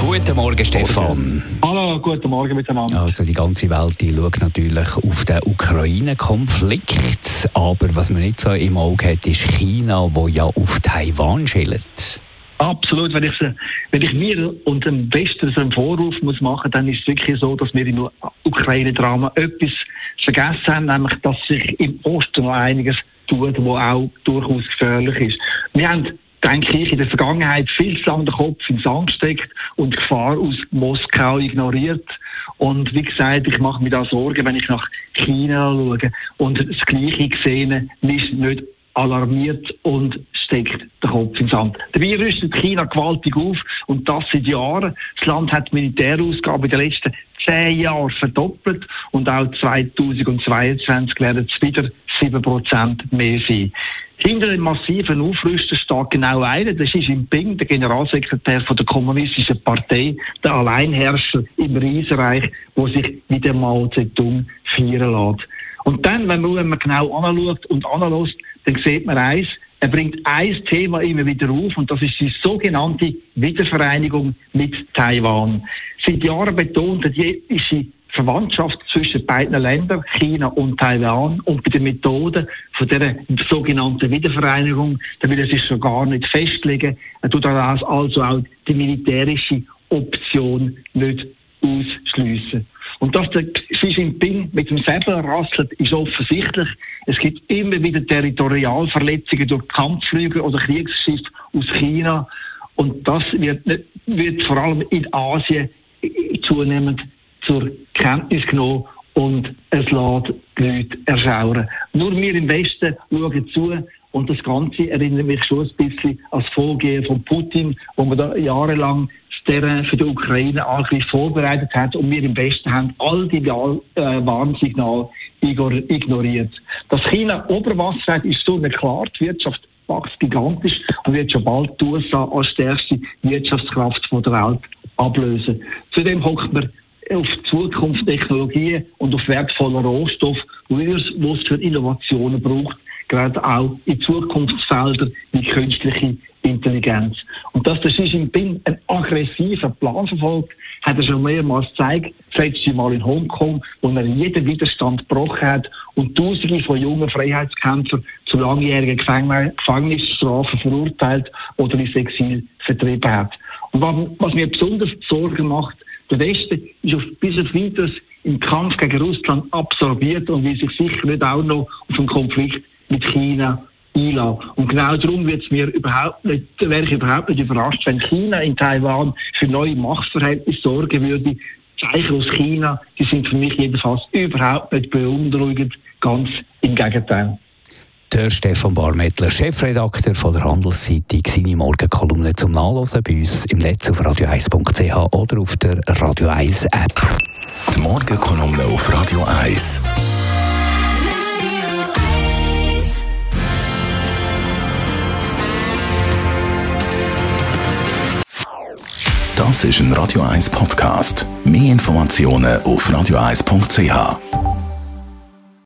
Guten Morgen, Stefan. Hallo, guten Morgen miteinander. Also die ganze Welt die schaut natürlich auf den Ukraine-Konflikt, aber was man nicht so im Auge hat, ist China, wo ja auf Taiwan schillt. Absolut. Wenn ich, wenn ich mir und dem Westen einen Vorwurf muss machen dann ist es wirklich so, dass wir im Ukraine-Drama etwas vergessen haben, nämlich, dass sich im Osten noch einiges tut, was auch durchaus gefährlich ist. Wir haben denke ich, in der Vergangenheit viel zu lange den Kopf in Sand steckt und die Gefahr aus Moskau ignoriert. Und wie gesagt, ich mache mir da Sorgen, wenn ich nach China schaue und das Gleiche sehe, ist nicht alarmiert und steckt den Kopf in Sand. Dabei rüstet China gewaltig auf und das seit Jahren. Das Land hat Militärausgaben in den letzten zehn Jahren verdoppelt und auch 2022 werden es wieder 7% mehr sein. Hinter dem massiven Aufrüsten steht genau einer, das ist Jinping, der Generalsekretär von der Kommunistischen Partei, der Alleinherrscher im Riesenreich, der sich mit der Mao Zedong feiern lässt. Und dann, wenn man, genau anschaut und analysiert, dann sieht man eins, er bringt ein Thema immer wieder auf und das ist die sogenannte Wiedervereinigung mit Taiwan. Seit Jahren betont er die Verwandtschaft zwischen beiden Ländern, China und Taiwan, und bei den Methoden von der sogenannten Wiedervereinigung, da will er sich schon gar nicht festlegen. Er tut also auch die militärische Option nicht ausschliessen. Und dass der Xi Jinping mit dem Säbel rasselt, ist offensichtlich. Es gibt immer wieder Territorialverletzungen durch Kampfflüge oder Kriegsschiffe aus China. Und das wird, wird vor allem in Asien zunehmend zur Kenntnis genommen und es lässt die Leute erschauern. Nur wir im Westen schauen zu und das Ganze erinnert mich schon ein bisschen an das Vorgehen von Putin, wo man da jahrelang der für die Ukraine Angriff vorbereitet hat und wir im Westen haben all die äh, Warnsignale ignoriert. Dass China Oberwasser hat, ist so klar. Die Wirtschaft wächst gigantisch und wird schon bald die USA als stärkste Wirtschaftskraft der Welt ablösen. Zudem hockt man auf Zukunftstechnologien und auf wertvolle Rohstoffe, wo es für Innovationen braucht, gerade auch in Zukunftsfelder wie künstliche Intelligenz. Und dass der Xi Jinping einen aggressiven Plan verfolgt, hat er schon mehrmals gezeigt. Das letzte Mal in Hongkong, wo er jeden Widerstand gebrochen hat und Tausende von jungen Freiheitskämpfern zu langjährigen Gefängnisstrafen verurteilt oder ins Exil vertrieben hat. Und was mir besonders Sorgen macht, der Westen ist auf, bis auf weiteres im Kampf gegen Russland absorbiert und will sich sicher nicht auch noch auf einen Konflikt mit China einlassen. Und genau darum wird mir überhaupt nicht, wäre ich überhaupt nicht überrascht, wenn China in Taiwan für neue Machtverhältnisse sorgen würde. Zeichen aus China, die sind für mich jedenfalls überhaupt nicht beunruhigend, ganz im Gegenteil. Der Stefan Barmettler, Chefredakteur von der Handelszeitung, seine Morgenkolumne zum Nachlesen bei uns im Netz auf radio1.ch oder auf der Radio 1 App. Die Morgenkolumne auf Radio 1. Das ist ein Radio 1 Podcast. Mehr Informationen auf radio1.ch.